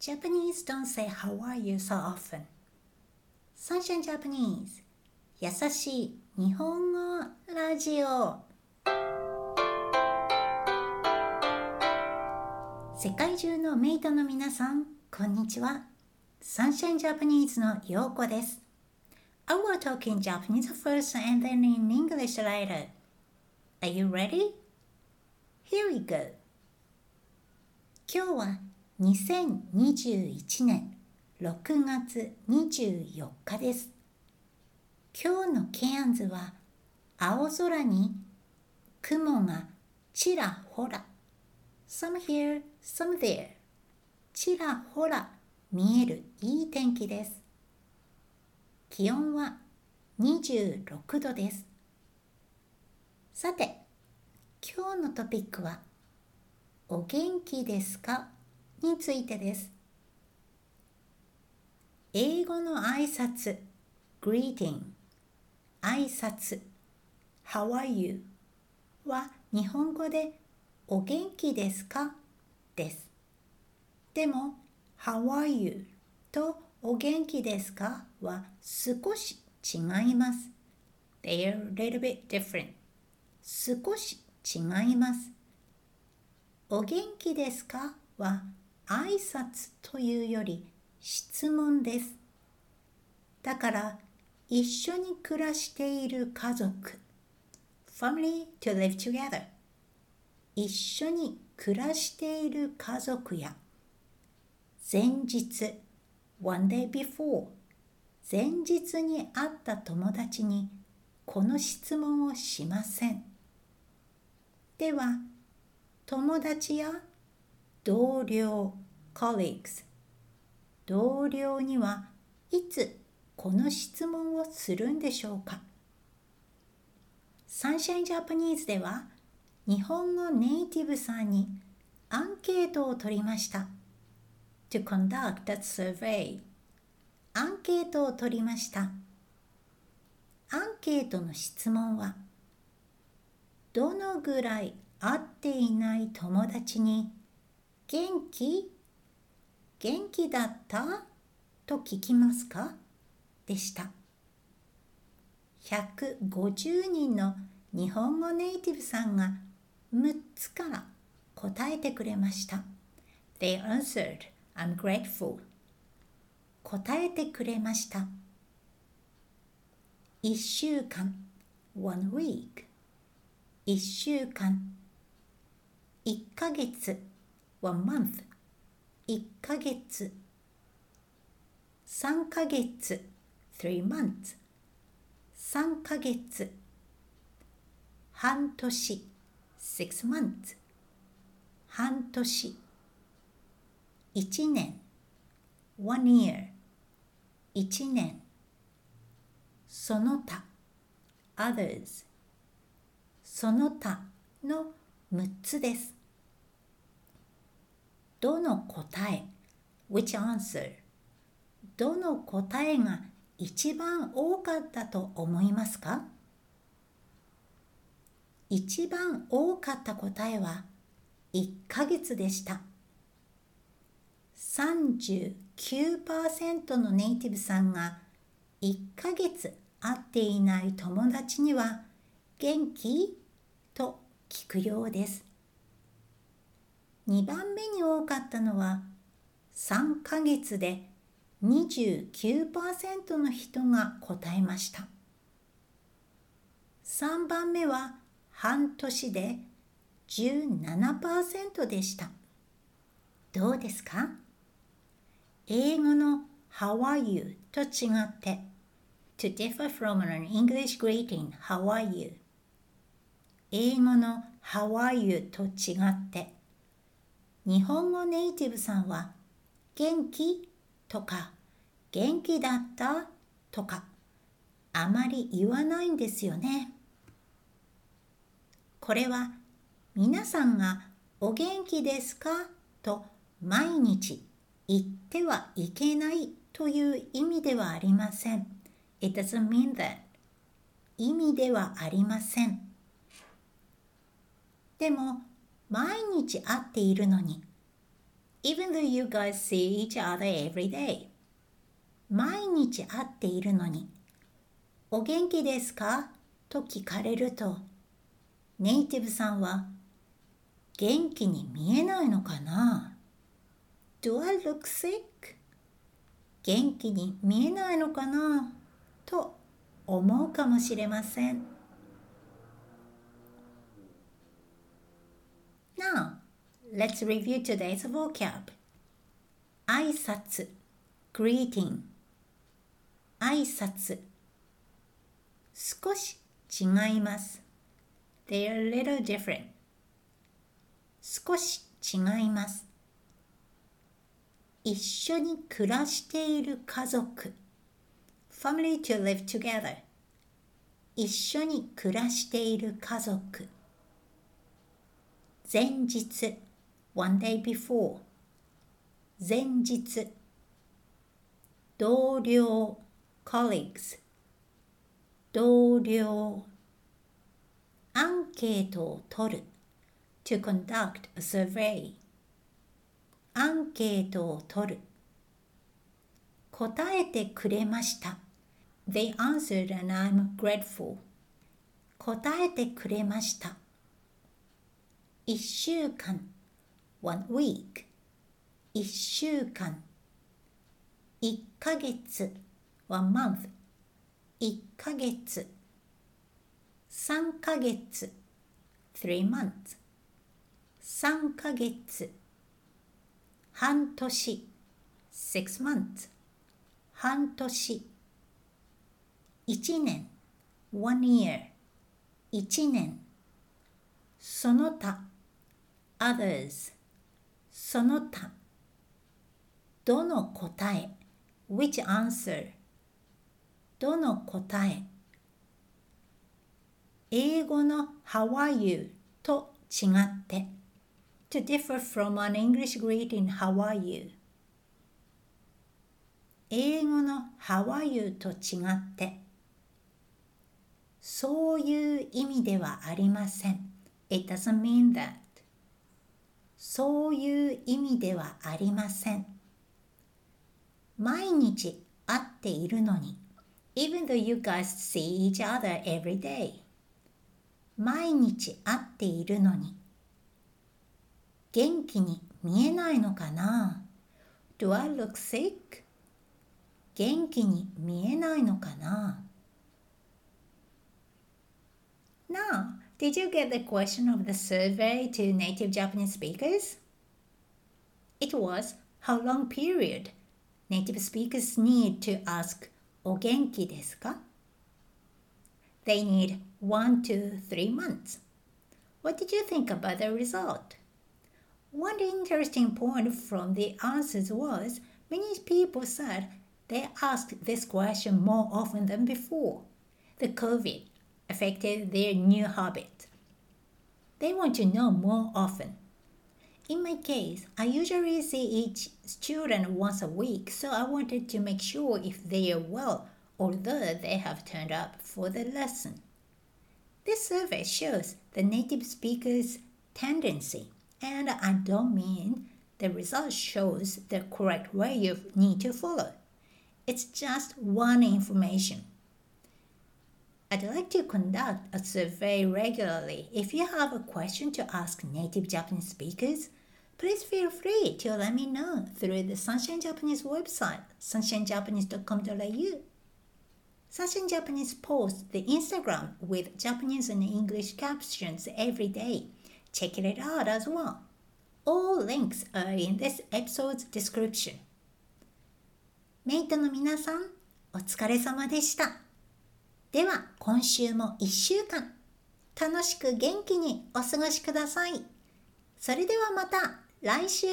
Japanese don't say how are you so often. Sunshine Japanese 優しい日本語ラジオ世界中のメイトの皆さん、こんにちは。Sunshine Japanese のようこです。I will talk in Japanese first and then in English later. Are you ready? Here we go. 今日は2021年6月24日です。今日のケアンズは青空に雲がちらほら some here, some there ちらほら見えるいい天気です。気温は26度です。さて、今日のトピックはお元気ですか？についてです。英語の挨拶 greeting 挨拶 How are you? は日本語でお元気ですか？です。でも How are you? とお元気ですか？は少し違います。They are a little bit different. 少し違います。お元気ですか？は挨拶というより質問です。だから一緒に暮らしている家族 family to live together 一緒に暮らしている家族や前日 one day before 前日に会った友達にこの質問をしません。では友達や同僚 colleagues 同僚にはいつこの質問をするんでしょうか？サンシャインジャパニーズでは日本語ネイティブさんにアンケートを取りました。to conduct a survey アンケートを取りました。アンケートの質問はどのぐらい会っていない友達に元気？元気だった？と聞きますか？でした。150人の日本語ネイティブさんが6つから答えてくれました。They answered, I'm grateful. 答えてくれました。1週間 one week 1週間1ヶ月 one month 1ヶ月3ヶ月 three months 3ヶ月半年 six months 半年1年 one year 1年その他 others その他の6つですどの答え which answer どの答えが一番多かったと思いますか？一番多かった答えは1ヶ月でした。39%のネイティブさんが1ヶ月会っていない友達には元気？と聞くようです。2番目に多かったのは3ヶ月で29%の人が答えました。3番目は半年で17%でした。どうですか英語の How are you? と違って To differ from an English greeting How are you? 英語の How are you? と違って日本語ネイティブさんは元気？とか元気だった？とかあまり言わないんですよね。これは皆さんがお元気ですか？と毎日言ってはいけないという意味ではありません。It doesn't mean that. 意味ではありません。でも毎日会っているのに even though you guys see each other every day. 毎日会っているのに、お元気ですか？と聞かれると、ネイティブさんは、元気に見えないのかな ?Do I look sick? 元気に見えないのかな？と思うかもしれません。Let's review today's vocab. 挨拶 greeting 挨拶少し違います They are a little different 少し違います一緒に暮らしている家族 Family to live together 一緒に暮らしている家族前日 one day before 前日同僚 colleagues 同僚アンケートを取る to conduct a survey アンケートを取る答えてくれました They answered and I'm grateful 答えてくれました一週間 one week 一週間一ヶ月 one month 一ヶ月三ヶ月 three months 三ヶ月半年 six months 半年一年 one year 一年その他 others その他どの答え which answer どの答え英語の How are you と違って to differ from an English greeting How are you 英語の How are you と違ってそういう意味ではありません It doesn't mean that そういう意味ではありません。毎日会っているのに even though you guys see each other every day 毎日会っているのに元気に見えないのかな？Do I look sick? 元気に見えないのかな？Now, Did you get the question of the survey to native Japanese speakers? It was how long period native speakers need to ask お元気ですか They need one to three months. What did you think about the result? One interesting point from the answers was many people said they asked this question more often than before. The COVID affected their new habit. They want to know more often. In my case, I usually see each student once a week, so I wanted to make sure if they are well, although they have turned up for the lesson. This survey shows the native speaker's tendency, and I don't mean the result shows the correct way you need to follow. It's just one information. I'd like to conduct a survey regularly. If you have a question to ask native Japanese speakers, please feel free to let me know through the Sunshine Japanese website, sunshinejapanese.com.au. Sunshine Japanese posts the Instagram with Japanese and English captions every day. Check it out as well. All links are in this episode's description. メイトの皆さん、お疲れ様でした。 では今週も1週間楽しく元気にお過ごしください。それではまた来週